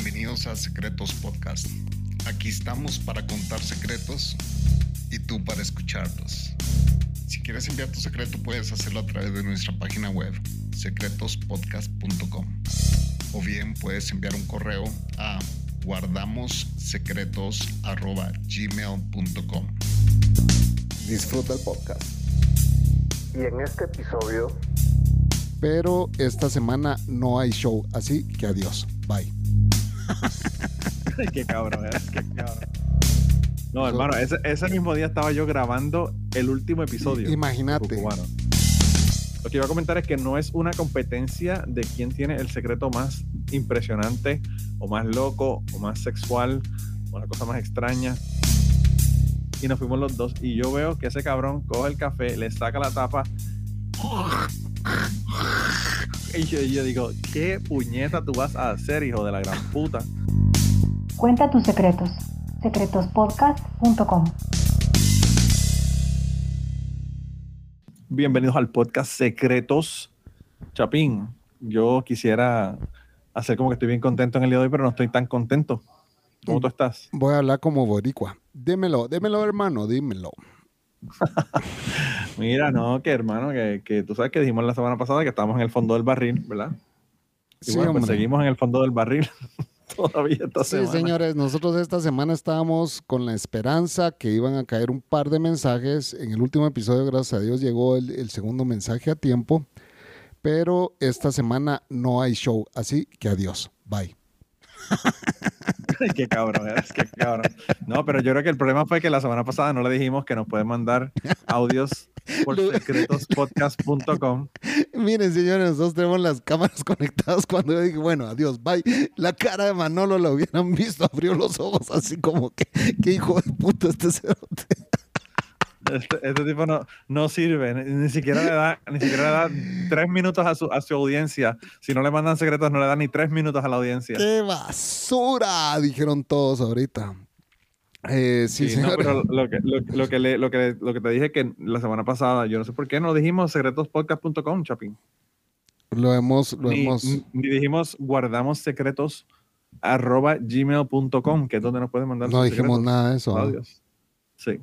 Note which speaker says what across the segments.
Speaker 1: Bienvenidos a Secretos Podcast. Aquí estamos para contar secretos y tú para escucharlos. Si quieres enviar tu secreto puedes hacerlo a través de nuestra página web secretospodcast.com o bien puedes enviar un correo a guardamossecretos.gmail.com
Speaker 2: Disfruta el podcast.
Speaker 3: Y en este episodio,
Speaker 2: Pero esta semana no hay show, así que adiós. Bye.
Speaker 4: qué cabrón, ¿eh? qué cabrón. No, hermano, ese, ese mismo día estaba yo grabando el último episodio.
Speaker 2: Imagínate.
Speaker 4: Lo que iba a comentar es que no es una competencia de quién tiene el secreto más impresionante, o más loco, o más sexual, o la cosa más extraña. Y nos fuimos los dos. Y yo veo que ese cabrón coge el café, le saca la tapa. Y yo, digo, ¿qué puñeta tú vas a hacer, hijo de la gran puta?
Speaker 5: Cuenta tus secretos. secretospodcast.com.
Speaker 4: Bienvenidos al podcast Secretos. Chapín, yo quisiera hacer como que estoy bien contento en el día de hoy, pero no estoy tan contento. ¿Cómo tú estás?
Speaker 2: Voy a hablar como boricua. Dímelo, dímelo hermano, dímelo.
Speaker 4: Mira, no, que hermano, que, que tú sabes que dijimos la semana pasada que estábamos en el fondo del barril, ¿verdad? Y
Speaker 2: Sí,
Speaker 4: bueno, pues seguimos en el fondo del barril todavía esta
Speaker 2: Sí,
Speaker 4: semana.
Speaker 2: señores, nosotros esta semana estábamos con la esperanza que iban a caer un par de mensajes. En el último episodio, gracias a Dios, llegó el, el segundo mensaje a tiempo. Pero esta semana no hay show, así que adiós. Bye.
Speaker 4: qué cabrón, es qué cabrón. No, pero yo creo que el problema fue que la semana pasada no le dijimos que nos pueden mandar audios por secretospodcast.com.
Speaker 2: Miren, señores, nosotros tenemos las cámaras conectadas cuando yo dije, bueno, adiós, bye. La cara de Manolo la hubieran visto, abrió los ojos así como que, qué hijo de puta este cerote.
Speaker 4: Este, este tipo no, no sirve, ni, ni siquiera le da, ni siquiera le da tres minutos a su, a su audiencia. Si no le mandan secretos, no le da ni tres minutos a la audiencia.
Speaker 2: ¡Qué basura! Dijeron todos ahorita. Eh, sí,
Speaker 4: Sí, no, pero lo que, lo, lo que le- lo, que, lo que te dije que la semana pasada, yo no sé por qué no dijimos secretospodcast.com, Chapín.
Speaker 2: Lo hemos, lo
Speaker 4: Ni,
Speaker 2: hemos.
Speaker 4: ni dijimos guardamos secretos arroba gmail.com, que es donde nos pueden mandar
Speaker 2: No dijimos
Speaker 4: secretos,
Speaker 2: nada de eso.
Speaker 4: audios. Sí.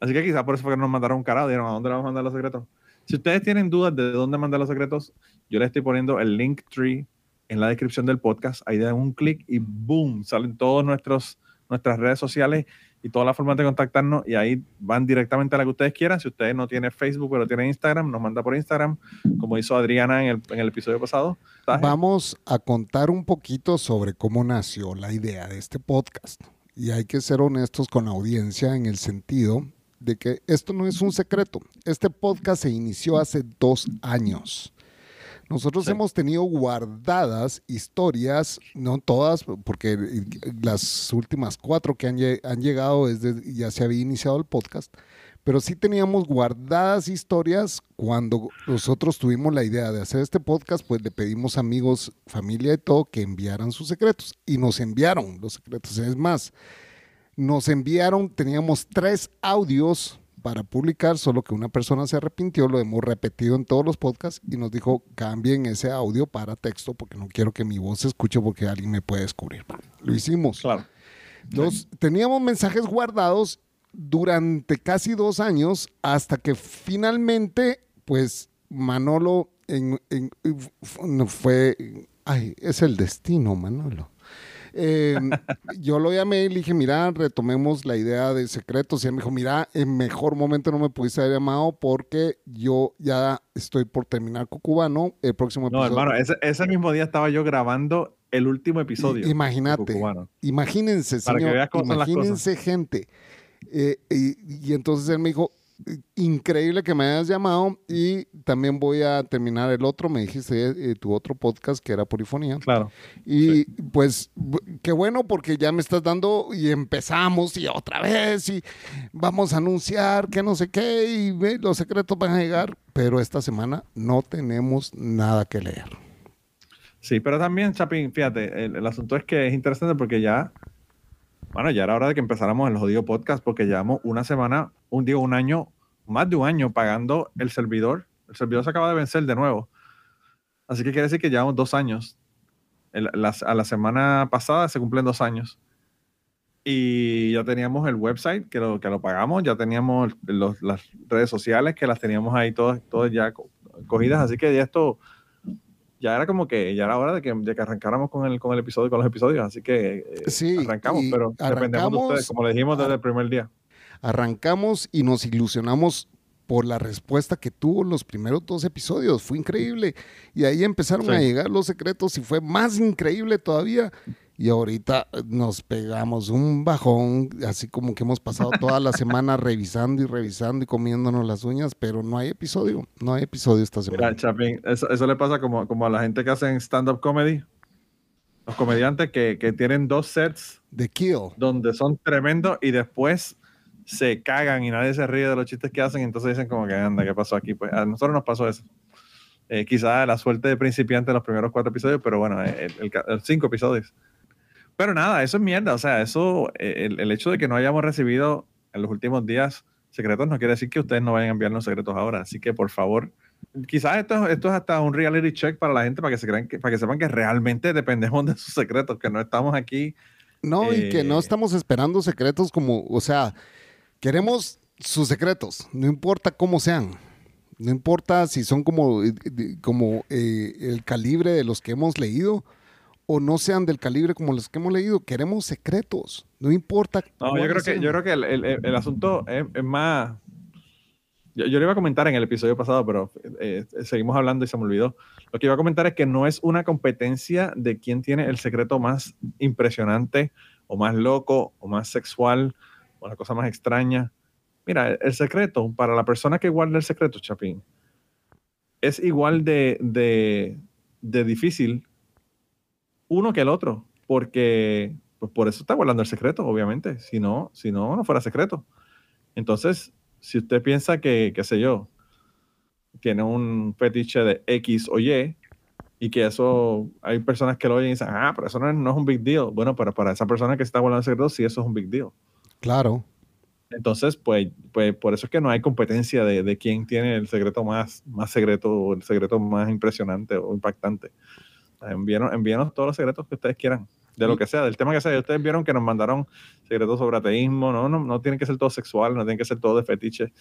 Speaker 4: Así que quizá por eso fue que nos mandaron un carajo, dijeron, ¿a dónde vamos a mandar los secretos? Si ustedes tienen dudas de dónde mandar los secretos, yo les estoy poniendo el link tree en la descripción del podcast. Ahí dan un clic y boom, salen todas nuestras redes sociales y todas las formas de contactarnos y ahí van directamente a la que ustedes quieran. Si ustedes no tienen Facebook pero tienen Instagram, nos manda por Instagram, como hizo Adriana en el, en el episodio pasado.
Speaker 2: Vamos a contar un poquito sobre cómo nació la idea de este podcast. Y hay que ser honestos con la audiencia en el sentido de que esto no es un secreto. Este podcast se inició hace dos años. Nosotros
Speaker 4: Sí.
Speaker 2: hemos tenido guardadas historias, no todas, porque las últimas cuatro que han llegado desde ya se había iniciado el podcast, pero sí teníamos guardadas historias cuando nosotros tuvimos la idea de hacer este podcast, pues le pedimos amigos, familia y todo que enviaran sus secretos y nos enviaron los secretos. Es más, nos enviaron, teníamos tres audios para publicar, solo que una persona se arrepintió, lo hemos repetido en todos los podcasts y nos dijo cambien ese audio para texto porque no quiero que mi voz se escuche porque alguien me puede descubrir. Lo hicimos.
Speaker 4: Claro.
Speaker 2: Los, teníamos mensajes guardados durante casi dos años hasta que finalmente, pues Manolo en- fue, ay, es el destino, Manolo. Eh, yo lo llamé y le dije, mira, retomemos la idea de secretos. Y él me dijo, mira, en mejor momento no me pudiste haber llamado porque yo ya estoy por terminar con Cubano. El próximo
Speaker 4: No,
Speaker 2: episodio.
Speaker 4: hermano, ese, ese mismo día estaba yo grabando el último episodio.
Speaker 2: Imagínate. Imagínense,
Speaker 4: Para que
Speaker 2: señor.
Speaker 4: veas cómo son las
Speaker 2: imagínense, gente. Eh, y, y entonces él me dijo, increíble que me hayas llamado y también voy a terminar el otro, me dijiste eh, tu otro podcast que era Polifonía.
Speaker 4: Claro.
Speaker 2: Y pues qué bueno porque ya me estás dando y empezamos y otra vez y vamos a anunciar que no sé qué y los secretos van a llegar, pero esta semana no tenemos nada que leer.
Speaker 4: Sí, pero también, Chapín, fíjate, el, el asunto es que es interesante porque ya, bueno, ya era hora de que empezáramos el jodido podcast porque llevamos una semana, un digo, un año, más de un año pagando el servidor. El servidor se acaba de vencer de nuevo. Así que quiere decir que llevamos dos años el- a la semana pasada se cumplen dos años. Y ya teníamos el website que lo, que lo pagamos, ya teníamos las redes sociales que las teníamos ahí todas, todas ya co- cogidas. Así que ya esto ya era como que ya era hora de que, de que arrancáramos con el, con el episodio, con los episodios. Así que eh,
Speaker 2: Sí,
Speaker 4: arrancamos, pero dependemos de
Speaker 2: arrancamos-
Speaker 4: ustedes, como le dijimos desde el primer día.
Speaker 2: Arrancamos y nos ilusionamos por la respuesta que tuvo los primeros dos episodios. Fue increíble. Y ahí empezaron
Speaker 4: Sí.
Speaker 2: a llegar los secretos y fue más increíble todavía. Y ahorita nos pegamos un bajón, así como que hemos pasado toda la semana revisando y revisando y comiéndonos las uñas, pero no hay episodio. No hay episodio esta semana.
Speaker 4: Mira, Chapín, eso, eso le pasa como, como a la gente que hacen stand-up comedy. Los comediantes que, que tienen dos sets
Speaker 2: The Kill.
Speaker 4: donde son tremendos y después se cagan y nadie se ríe de los chistes que hacen, entonces dicen como que anda, ¿qué pasó aquí? Pues a nosotros nos pasó eso. Eh, quizá la suerte de principiante en los primeros cuatro episodios, pero bueno, el, el ca- el cinco episodios. Pero nada, eso es mierda, o sea, eso, eh, el, el hecho de que no hayamos recibido en los últimos días secretos no quiere decir que ustedes no vayan a enviarnos secretos ahora, así que por favor, quizás esto, esto es hasta un reality check para la gente, para que, se crean que, para que sepan que realmente dependemos de sus secretos, que no estamos aquí
Speaker 2: No, y que no
Speaker 4: Eh,
Speaker 2: estamos esperando secretos como, o sea, queremos sus secretos, no importa cómo sean. No importa si son como, eh, como eh, el calibre de los que hemos leído o no sean del calibre como los que hemos leído. Queremos secretos. No importa.
Speaker 4: No, yo creo que, yo creo que el, el- el- el asunto es, es más. Yo, yo lo iba a comentar en el episodio pasado, pero eh, seguimos hablando y se me olvidó. Lo que iba a comentar es que no es una competencia de quién tiene el secreto más impresionante, o más loco, o más sexual, o la cosa más extraña. Mira, el, el secreto, para la persona que guarda el secreto, Chapín, es igual de, de, de difícil uno que el otro, porque pues por eso está guardando el secreto, obviamente. Si no, si no, no fuera secreto. Entonces, si usted piensa que, qué sé yo, tiene un fetiche de X o Y, y que eso, hay personas que lo oyen y dicen, ah, pero eso no es, no es un big deal. Bueno, pero para esa persona que está guardando el secreto, sí, eso es un big deal.
Speaker 2: Claro.
Speaker 4: Entonces, pues, pues por eso es que no hay competencia de, de quién tiene el secreto más, más secreto o el secreto más impresionante o impactante. Envíenos, envíenos todos los secretos que ustedes quieran, de lo que sea, del tema que sea. Ustedes vieron que nos mandaron secretos sobre ateísmo, no, no, no tienen que ser todo sexual, no tienen que ser todo de fetiche.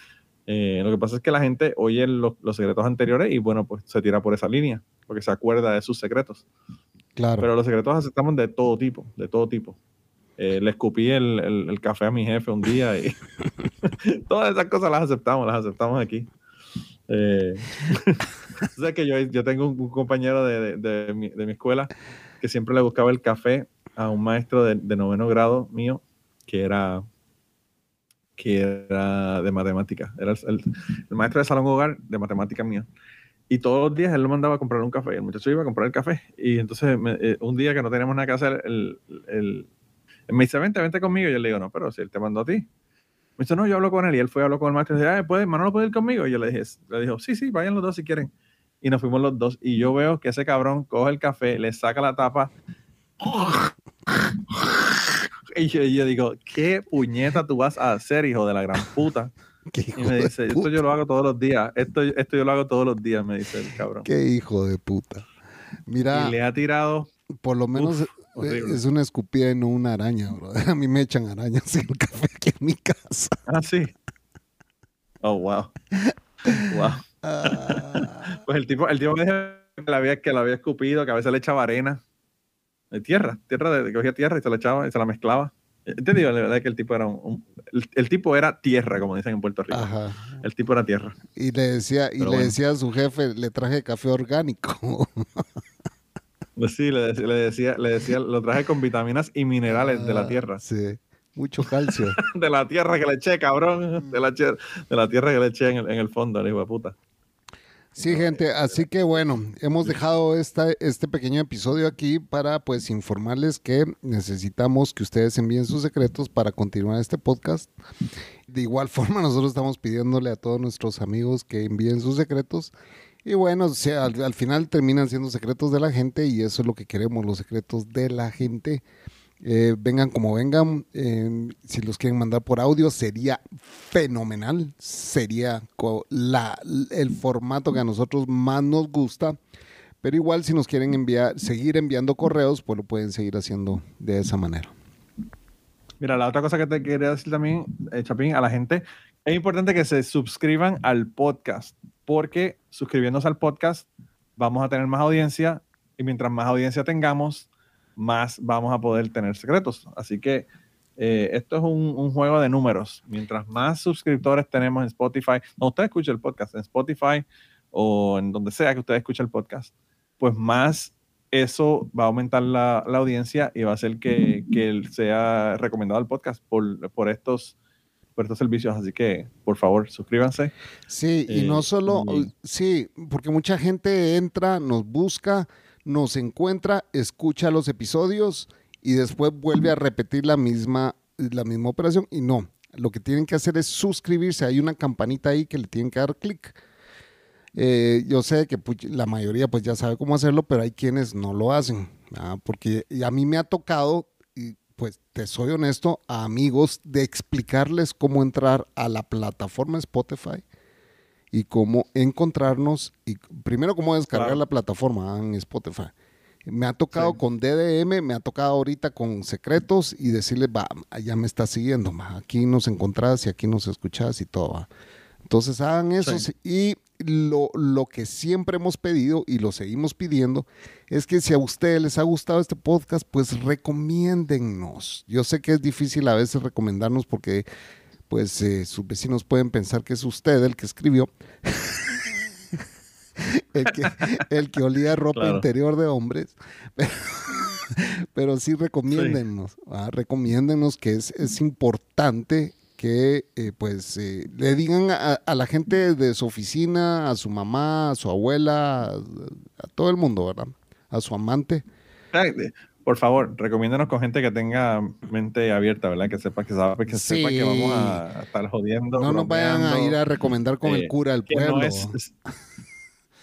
Speaker 4: Eh, lo que pasa es que la gente oye lo- los secretos anteriores y bueno, pues se tira por esa línea, porque se acuerda de sus secretos.
Speaker 2: Claro.
Speaker 4: Pero los secretos aceptamos de todo tipo, de todo tipo. Eh, le escupí el, el- el café a mi jefe un día y todas esas cosas las aceptamos, las aceptamos aquí. Eh, o sea que yo, yo tengo un, un compañero de, de- de mi, de mi escuela que siempre le buscaba el café a un maestro de, noveno grado mío que era que era de matemáticas. Era el, el- el maestro de salón hogar de matemáticas mío. Y todos los días él lo mandaba a comprar un café. El muchacho iba a comprar el café. Y entonces me- eh, un día que no teníamos nada que hacer, el, el- él me dice, vente, vente conmigo. Y yo le digo, no, pero si él te mandó a ti. Me dice, no, yo hablo con él. Y él fue a hablar con el maestro y dice, ah, ¿puede, Manolo puede ir conmigo? Y yo le dije, le dijo, sí, sí, vayan los dos si quieren. Y nos fuimos los dos. Y yo veo que ese cabrón coge el café, le saca la tapa. Y yo, yo digo, ¿qué puñeta tú vas a hacer, hijo de la gran puta? Y me dice, esto yo lo hago todos los días. Esto, esto yo lo hago todos los días, me dice el cabrón.
Speaker 2: Qué hijo de puta. Mira,
Speaker 4: Y le ha tirado.
Speaker 2: por lo menos
Speaker 4: Uf, horrible.
Speaker 2: es una escupida y no una araña, bro. A mí me echan arañas en el café aquí en mi casa.
Speaker 4: Ah, sí. Oh, wow. Wow.
Speaker 2: Ah,
Speaker 4: Pues el tipo, el tipo me dijo que la había, que la había escupido, que a veces le echaba arena. De tierra, tierra de, que cogía tierra y se la echaba y se la mezclaba. Eh, Te digo, la verdad es que el tipo era un, un- el, el tipo era tierra, como dicen en Puerto Rico.
Speaker 2: ajá.
Speaker 4: El tipo era tierra.
Speaker 2: Y le decía, y le
Speaker 4: bueno.
Speaker 2: decía a su jefe, le traje café orgánico.
Speaker 4: Pues Sí, le, decía- le decía, le decía, lo traje con vitaminas y minerales de la
Speaker 2: Ah,
Speaker 4: tierra.
Speaker 2: Sí. Mucho calcio.
Speaker 4: De la tierra que le eché, cabrón. De la, che- de la tierra que le eché en el, en el fondo, el hijo puta.
Speaker 2: Sí, gente, así que bueno, hemos dejado esta, este pequeño episodio aquí para pues informarles que necesitamos que ustedes envíen sus secretos para continuar este podcast. De igual forma, nosotros estamos pidiéndole a todos nuestros amigos que envíen sus secretos. Y bueno, al, al final terminan siendo secretos de la gente y eso es lo que queremos, los secretos de la gente. Eh, vengan como vengan, eh, si los quieren mandar por audio sería fenomenal, sería el formato que a nosotros más nos gusta, Pero igual si nos quieren enviar, seguir enviando correos, pues lo pueden seguir haciendo de esa manera.
Speaker 4: Mira, la otra cosa que te quería decir también, eh, Chapín, a la gente, es importante que se suscriban al podcast, porque suscribiéndose al podcast vamos a tener más audiencia y mientras más audiencia tengamos, más vamos a poder tener secretos. Así que eh, esto es un, juego de números. Mientras más suscriptores tenemos en Spotify, no, usted escucha el podcast en Spotify o en donde sea que usted escuche el podcast, pues más eso va a aumentar la, audiencia y va a hacer que, que sea recomendado el podcast por, por estos por estos servicios, así que por favor suscríbanse.
Speaker 2: Sí, y no solo,
Speaker 4: y-
Speaker 2: sí, porque mucha gente entra, nos busca, nos encuentra, escucha los episodios y después vuelve a repetir la misma, la misma operación y no. Lo que tienen que hacer es suscribirse. Hay una campanita ahí que le tienen que dar clic. Eh, yo sé que pues, la mayoría pues ya sabe cómo hacerlo, pero hay quienes no lo hacen. ¿ah? Porque a mí me ha tocado, pues te soy honesto, a amigos de explicarles cómo entrar a la plataforma Spotify y cómo encontrarnos y primero cómo descargar
Speaker 4: Claro.
Speaker 2: la plataforma ah, en Spotify. Me ha tocado
Speaker 4: Sí.
Speaker 2: con DDM, me ha tocado ahorita con secretos y decirles, va, ya me está siguiendo, ma, aquí nos encontrás y aquí nos escuchás y todo. va". Entonces hagan eso
Speaker 4: Sí.
Speaker 2: y lo, lo que siempre hemos pedido y lo seguimos pidiendo es que si a ustedes les ha gustado este podcast, pues recomiéndennos. Yo sé que es difícil a veces recomendarnos porque pues eh, sus vecinos pueden pensar que es usted el que escribió. el, que, el que olía ropa
Speaker 4: Claro.
Speaker 2: interior de hombres. Pero, pero sí recomiéndennos. ah, recomiéndennos que es, es importante que eh, pues eh, le digan a, a la gente de su oficina, a su mamá, a su abuela, a, a todo el mundo, ¿verdad? A su amante.
Speaker 4: Por favor, recomiéndanos con gente que tenga mente abierta, ¿verdad? Que sepa que sabe, que sepa
Speaker 2: Sí.
Speaker 4: que vamos a estar jodiendo.
Speaker 2: No nos vayan a ir a recomendar con el
Speaker 4: eh,
Speaker 2: cura del pueblo.
Speaker 4: no es-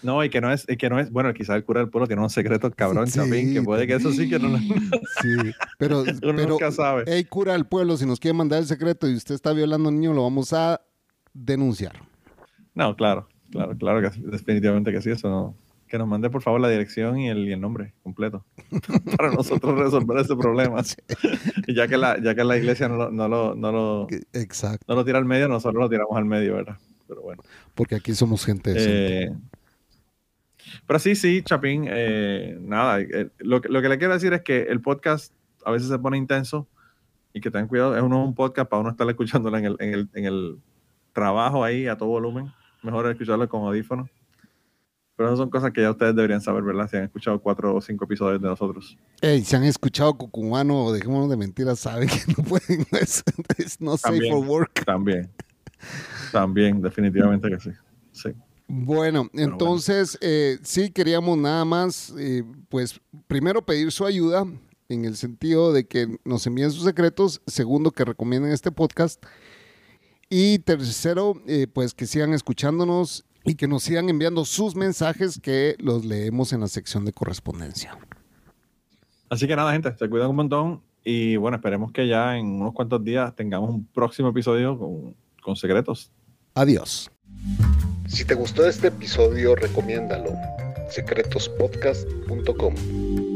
Speaker 4: no, y que no es, y que no es, bueno, quizás el cura del pueblo tiene unos secretos cabrón,
Speaker 2: Sí.
Speaker 4: Chapín, que puede que eso sí que no,
Speaker 2: Sí, pero,
Speaker 4: nunca sabe.
Speaker 2: hey, cura del pueblo, si nos quiere mandar el secreto y usted está violando a un niño, lo vamos a denunciar.
Speaker 4: No, claro, claro, claro que sí, definitivamente que sí, eso no. Que nos mande por favor la dirección y el, y el nombre completo para nosotros resolver ese problema. Y ya que la, ya que la iglesia no lo, no lo, no lo,
Speaker 2: Exacto,
Speaker 4: no lo tira al medio, nosotros lo tiramos al medio, ¿verdad? Pero bueno.
Speaker 2: porque aquí somos gente decente.
Speaker 4: Pero sí, sí, Chapín, eh, nada, eh, lo, que- lo que le quiero decir es que el podcast a veces se pone intenso y que tengan cuidado, es uno un podcast para uno estar escuchándolo en el, en el, en el trabajo ahí a todo volumen, mejor escucharlo con audífonos. Pero esas son cosas que ya ustedes deberían saber, ¿verdad? Si han escuchado cuatro o cinco episodios de nosotros.
Speaker 2: Ey, si han escuchado Cucumano o dejémonos de mentiras, saben que no pueden, es, es no safe for work.
Speaker 4: También, también, definitivamente que sí. Sí. Bueno,
Speaker 2: entonces eh, sí queríamos nada más, eh, pues primero pedir su ayuda en el sentido de que nos envíen sus secretos, segundo que recomienden este podcast y tercero, eh, pues que sigan escuchándonos y que nos sigan enviando sus mensajes que los leemos en la sección de correspondencia.
Speaker 4: Así que nada, gente, se cuidan un montón y bueno, esperemos que ya en unos cuantos días tengamos un próximo episodio con, con secretos.
Speaker 2: Adiós.
Speaker 3: Si te gustó este episodio, recomiéndalo. secretospodcast.com